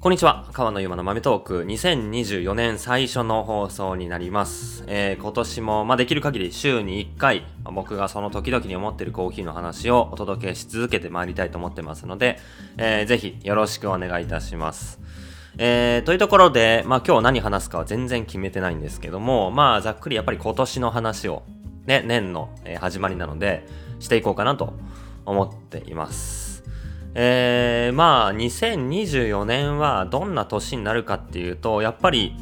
こんにちは。川野ゆまの豆トーク。2024年最初の放送になります。えー今年も、まあ、できる限り週に1回、僕がその時々に思っているコーヒーの話をお届けし続けてまいりたいと思ってますので、えーぜひよろしくお願いいたします。えーというところで、まあ、今日何話すかは全然決めてないんですけども、まあ、ざっくりやっぱり今年の話を、ね、年の、始まりなので、していこうかなと思っています。えー、まあ2024年はどんな年になるかっていうとやっぱり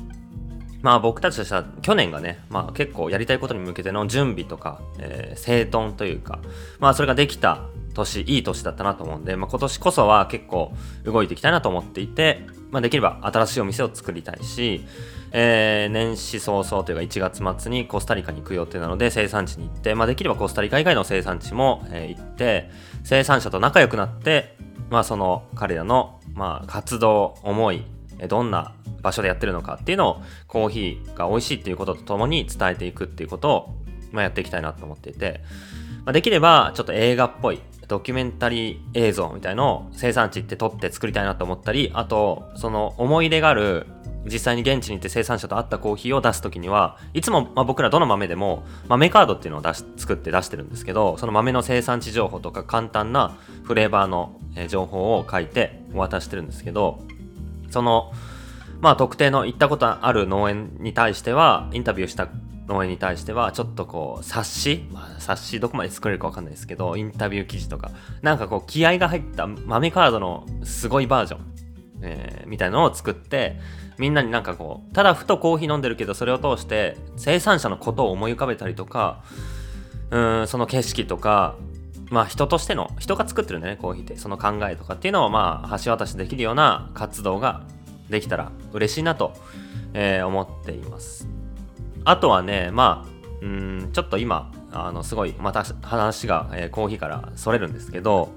まあ僕たちとしては去年がね、まあ、結構やりたいことに向けての準備とか、えー整頓というかまあそれができた年いい年だったなと思うんで、まあ、今年こそは結構動いていきたいなと思っていて、まあ、できれば新しいお店を作りたいし、えー年始早々というか1月末にコスタリカに行く予定なので生産地に行って、まあ、できればコスタリカ以外の生産地も、えー行って生産者と仲良くなって、まあ、その彼らの、まあ、活動思いどんな場所でやってるのかっていうのをコーヒーが美味しいっていうこととともに伝えていくっていうことを、まあ、やっていきたいなと思っていて、まあ、できればちょっと映画っぽいドキュメンタリー映像みたいのを生産地って撮って作りたいなと思ったりあとその思い出がある実際に現地に行って生産者と会ったコーヒーを出す時にはいつも、ま、僕らどの豆でも豆カードっていうのを出し作って出してるんですけどその豆の生産地情報とか簡単なフレーバーの情報を書いてお渡してるんですけどそのまあ特定の行ったことある農園に対してはインタビューした農園に対してはちょっとこう冊子、まあ、冊子どこまで作れるかわかんないですけどインタビュー記事とかなんかこう気合が入った豆カードのすごいバージョン、えーみたいなのを作ってみんなになんかこうただふとコーヒー飲んでるけどそれを通して生産者のことを思い浮かべたりとかうんその景色とかまあ人としての人が作ってるんだよねコーヒーって。その考えとかっていうのをまあ橋渡しできるような活動ができたら嬉しいなと、えー思っています。あとはねまあうんちょっと今あのすごいまた話が、えーコーヒーからそれるんですけど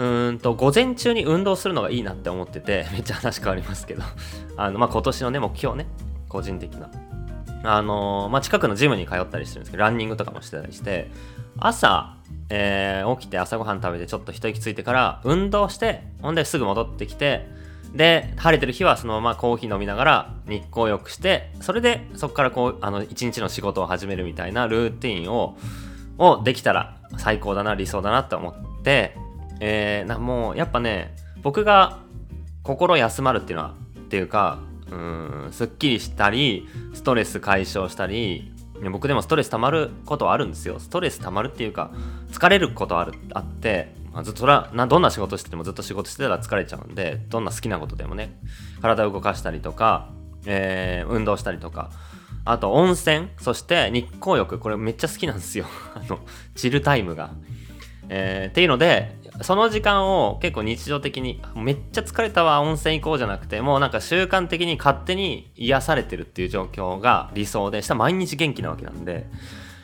うんと午前中に運動するのがいいなって思ってて めっちゃ話変わりますけど。あの、まあ、今年のね目標ね。個人的な。あのーまあ、近くのジムに通ったりしてるんですけどランニングとかもしてたりして朝、えー起きて朝ごはん食べてちょっと一息ついてから運動してほんですぐ戻ってきてで晴れてる日はそのままコーヒー飲みながら日光浴してそれでそこからこうあの一日の仕事を始めるみたいなルーティンををできたら最高だな理想だなって思って、えーなもうやっぱね僕が心休まるっていうのはっていうかうんすっきりしたりストレス解消したり僕でもストレス溜まることはあるんですよストレス溜まるっていうか疲れることあるあって、まあ、ずっとなどんな仕事しててもずっと仕事してたら疲れちゃうんでどんな好きなことでもね体を動かしたりとか、えー運動したりとかあと温泉そして日光浴これめっちゃ好きなんですよ あのチルタイムが。えーっていうのでその時間を結構日常的にめっちゃ疲れたわ温泉行こうじゃなくてもうなんか習慣的に勝手に癒されてるっていう状況が理想でした毎日元気なわけなんで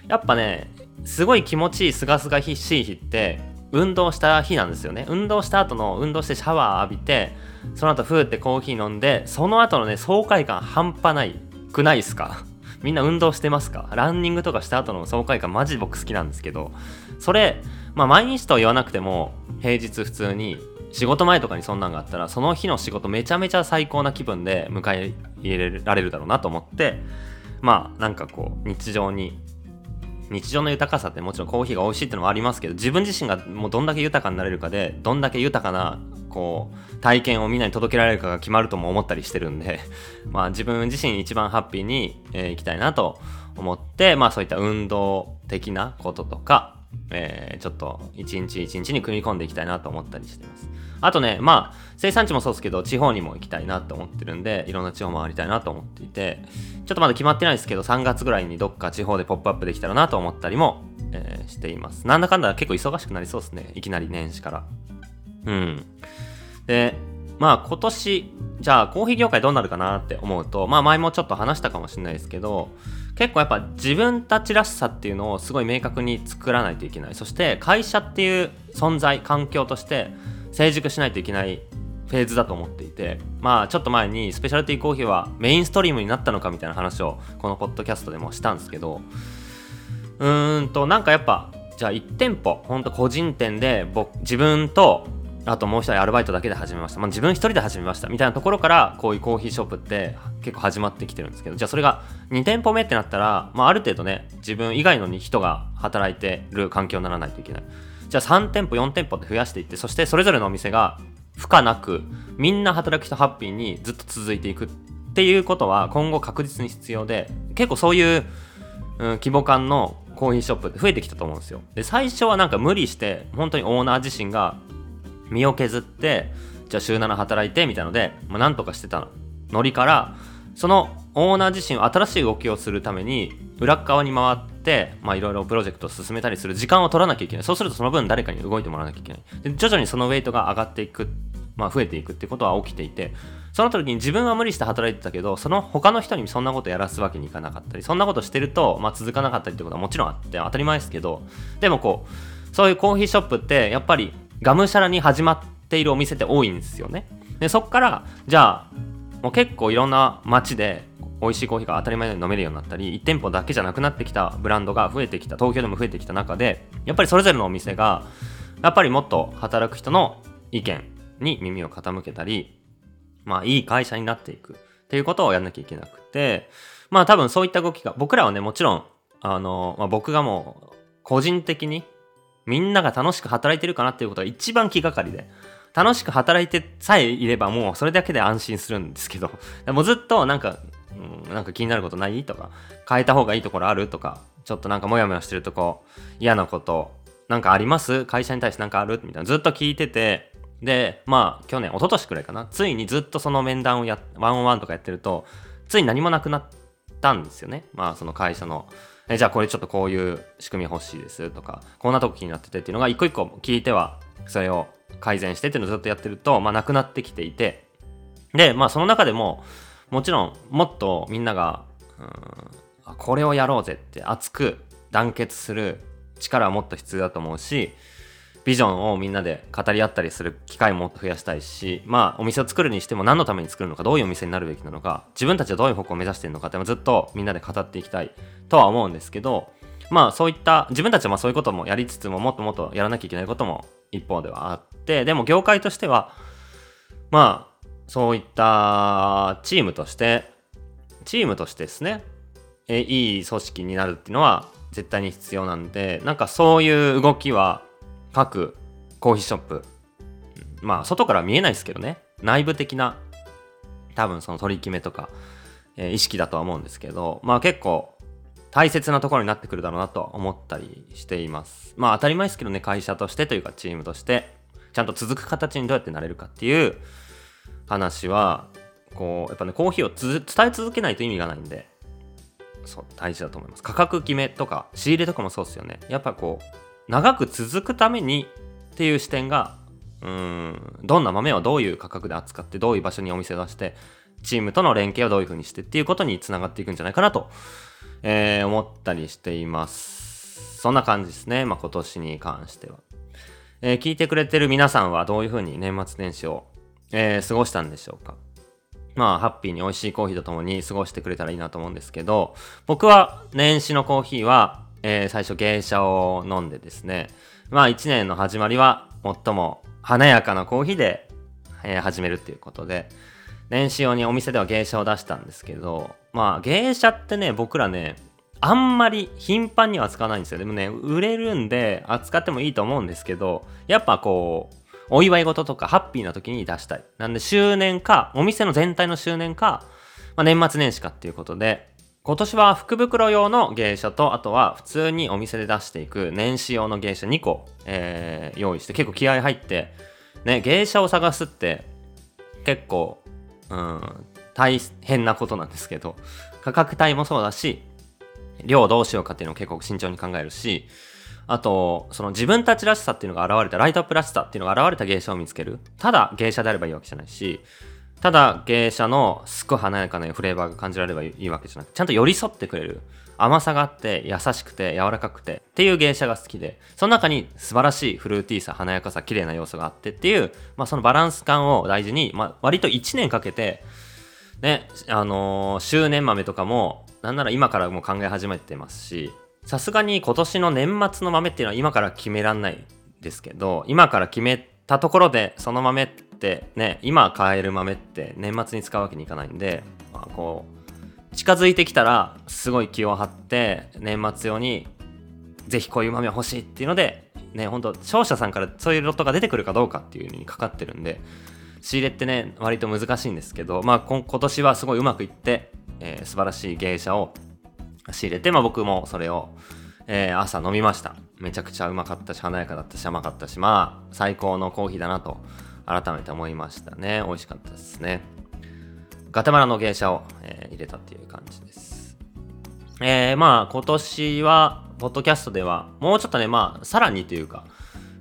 やっぱねすごい気持ちいいすがすがしい日って運動した日なんですよね。運動した後の運動してシャワー浴びてその後ふーってコーヒー飲んでその後のね爽快感半端ないくないですか？みんな運動してますか？ランニングとかした後の爽快感マジ僕好きなんですけどそれまあ毎日とは言わなくても平日普通に仕事前とかにそんなんがあったらその日の仕事めちゃめちゃ最高な気分で迎え入れられるだろうなと思ってまあなんかこう日常に日常の豊かさってもちろんコーヒーが美味しいってのもありますけど自分自身がもうどんだけ豊かになれるかでどんだけ豊かなこう体験をみんなに届けられるかが決まるとも思ったりしてるんで まあ自分自身一番ハッピーに、えーいきたいなと思ってまあそういった運動的なこととかえーちょっと一日一日に組み込んでいきたいなと思ったりしてます。あとね、まあ、生産地もそうですけど、地方にも行きたいなと思ってるんで、いろんな地方回りたいなと思っていて、ちょっとまだ決まってないですけど、3月ぐらいにどっか地方でポップアップできたらなと思ったりも、えーしています。なんだかんだ結構忙しくなりそうですね。いきなり年始から。うん。で、まあ今年、じゃあコーヒー業界どうなるかなって思うと、まあ前もちょっと話したかもしれないですけど、結構やっぱ自分たちらしさっていうのをすごい明確に作らないといけない。そして会社っていう存在、環境として成熟しないといけないフェーズだと思っていて、まあちょっと前にスペシャルティーコーヒーはメインストリームになったのかみたいな話をこのポッドキャストでもしたんですけど、うーんとなんかやっぱじゃあ1店舗ほんと個人店で僕自分とあともう一人アルバイトだけで始めました、まあ、自分一人で始めました。みたいなところからこういうコーヒーショップって結構始まってきてるんですけど。じゃあそれが2店舗目ってなったら、まあ、ある程度ね自分以外の人が働いてる環境にならないといけない。じゃあ3店舗4店舗って増やしていってそしてそれぞれのお店が負荷なくみんな働く人ハッピーにずっと続いていくっていうことは今後確実に必要で結構そういう、うん、規模感のコーヒーショップって増えてきたと思うんですよ。で最初はなんか無理して本当にオーナー自身が身を削ってじゃあ週7働いてみたいので、まあ、なんとかしてたノリからそのオーナー自身新しい動きをするために裏側に回っていろいろプロジェクトを進めたりする時間を取らなきゃいけない。そうするとその分誰かに動いてもらわなきゃいけない。で徐々にそのウェイトが上がっていく、まあ、増えていくってことは起きていてその時に自分は無理して働いてたけどその他の人にそんなことやらすわけにいかなかったりそんなことしてると、まあ、続かなかったりってことはもちろんあって当たり前ですけどでもこうそういうコーヒーショップってやっぱりがむしゃらに始まっているお店って多いんですよね。でそっからじゃあもう結構いろんな街で美味しいコーヒーが当たり前に飲めるようになったり1店舗だけじゃなくなってきたブランドが増えてきた東京でも増えてきた中でやっぱりそれぞれのお店がやっぱりもっと働く人の意見に耳を傾けたりまあいい会社になっていくっていうことをやんなきゃいけなくてまあ多分そういった動きが僕らはねもちろんあの、まあ、僕がもう個人的にみんなが楽しく働いてるかなっていうことが一番気がかりで。楽しく働いてさえいればもうそれだけで安心するんですけど、もずっとなんか、うん、なんか気になることないとか、変えた方がいいところあるとか、ちょっとなんかモヤモヤしてるとこ、嫌なこと、なんかあります？会社に対してなんかある？みたいな。ずっと聞いてて、で、まあ去年、一昨年くらいかな、ついにずっとその面談をや、ワンオンワンとかやってると、つい何もなくなったんですよね。まあその会社の。えじゃあこれちょっとこういう仕組み欲しいですとかこんなとこ気になっててっていうのが一個一個聞いてはそれを改善してっていうのをずっとやってると、まあ、なくなってきていてでまあその中でももちろんもっとみんながうんこれをやろうぜって熱く団結する力はもっと必要だと思うしビジョンをみんなで語り合ったりする機会も増やしたいし、まあ、お店を作るにしても何のために作るのか、どういうお店になるべきなのか、自分たちはどういう方向を目指してるのかってずっとみんなで語っていきたいとは思うんですけど、まあそういった自分たちはまあそういうこともやりつつももっともっとやらなきゃいけないことも一方ではあってでも業界としてはまあそういったチームとしてチームとしてですねえいい組織になるっていうのは絶対に必要なんでなんかそういう動きは各コーヒーショップまあ外から見えないですけどね内部的な多分その取り決めとか、えー、意識だとは思うんですけどまあ結構大切なところになってくるだろうなと思ったりしています。まあ当たり前ですけどね、会社としてというかチームとして、ちゃんと続く形にどうやってなれるかっていう話は、こう、やっぱね、コーヒーを伝え続けないと意味がないんで、そう、大事だと思います。価格決めとか、仕入れとかもそうですよね。やっぱこう、長く続くためにっていう視点が、うん、どんな豆をどういう価格で扱って、どういう場所にお店を出して、チームとの連携をどういう風にしてっていうことにつながっていくんじゃないかなとえー、思ったりしています。そんな感じですね。まあ、今年に関しては。えー、聞いてくれてる皆さんはどういう風に年末年始を、えー、過ごしたんでしょうか。まあ、ハッピーに美味しいコーヒーとともに過ごしてくれたらいいなと思うんですけど、僕は年始のコーヒーは、えー、最初芸者を飲んでですね、まあ1年の始まりは最も華やかなコーヒーで、えー、始めるっていうことで、年始用にお店では芸者を出したんですけど、まあ芸者ってね、僕らね、あんまり頻繁には使わないんですよ。でもね、売れるんで扱ってもいいと思うんですけど、やっぱこう、お祝い事とかハッピーな時に出したい。なんで周年か、お店の全体の周年か、まあ、年末年始かっていうことで、今年は福袋用の芸者と、あとは普通にお店で出していく年始用の芸者2個、えー、用意して結構気合入って、ね、芸者を探すって結構うん、大変なことなんですけど、価格帯もそうだし、量どうしようかっていうのを結構慎重に考えるし、あと、その自分たちらしさっていうのが現れた、ライトアップらしさっていうのが現れた芸者を見つける。ただ芸者であればいいわけじゃないし、ただ芸者のすごい華やかなフレーバーが感じられればいいわけじゃなくてちゃんと寄り添ってくれる。甘さがあって優しくて柔らかくてっていう芸者が好きでその中に素晴らしいフルーティーさ華やかさ綺麗な要素があってっていう、まあ、そのバランス感を大事に、まあ、割と1年かけてねあのー、周年豆とかもなんなら今からも考え始めてますしさすがに今年の年末の豆っていうのは今から決めらんないですけど今から決めてたところでその豆ってね今買える豆って年末に使うわけにいかないんで、まあ、こう近づいてきたらすごい気を張って年末用にぜひこういう豆欲しいっていうのでね本当商社さんからそういうロットが出てくるかどうかっていうのにかかってるんで仕入れってね割と難しいんですけどまあ今年はすごいうまくいって、えー、素晴らしい芸者を仕入れてまあ僕もそれをえー、朝飲みました。めちゃくちゃうまかったし、華やかだったし、甘かったし、まあ、最高のコーヒーだなと、改めて思いましたね。美味しかったですね。ガテマラの芸者を、えー、入れたっていう感じです。えー、まあ、今年は、ポッドキャストでは、もうちょっとね、まあ、さらにというか、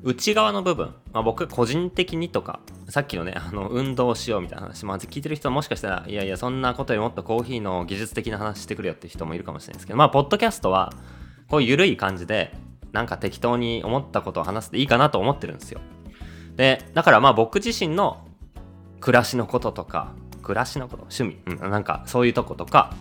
内側の部分、まあ、僕個人的にとか、さっきのね、あの、運動しようみたいな話、まあ、聞いてる人もしかしたら、いやいや、そんなことよりもっとコーヒーの技術的な話してくれよって人もいるかもしれないですけど、まあ、ポッドキャストは、こういう緩い感じで、なんか適当に思ったことを話していいかなと思ってるんですよ。で、だからまあ僕自身の暮らしのこととか、暮らしのこと、趣味、うん、なんかそういうとことか、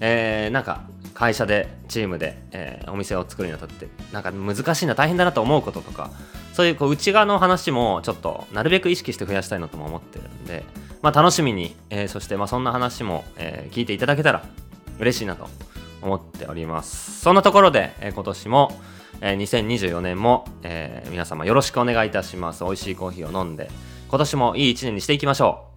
えー、なんか会社でチームで、えー、お店を作るにあたってなんか難しいな大変だなと思うこととかそういうこう内側の話もちょっとなるべく意識して増やしたいなとも思ってるんで、まあ、楽しみに、えー、そしてまあそんな話も、えー、聞いていただけたら嬉しいなと思っております。そんなところで、え、今年も、え、2024年も、え、皆様よろしくお願いいたします。美味しいコーヒーを飲んで、今年もいい一年にしていきましょう。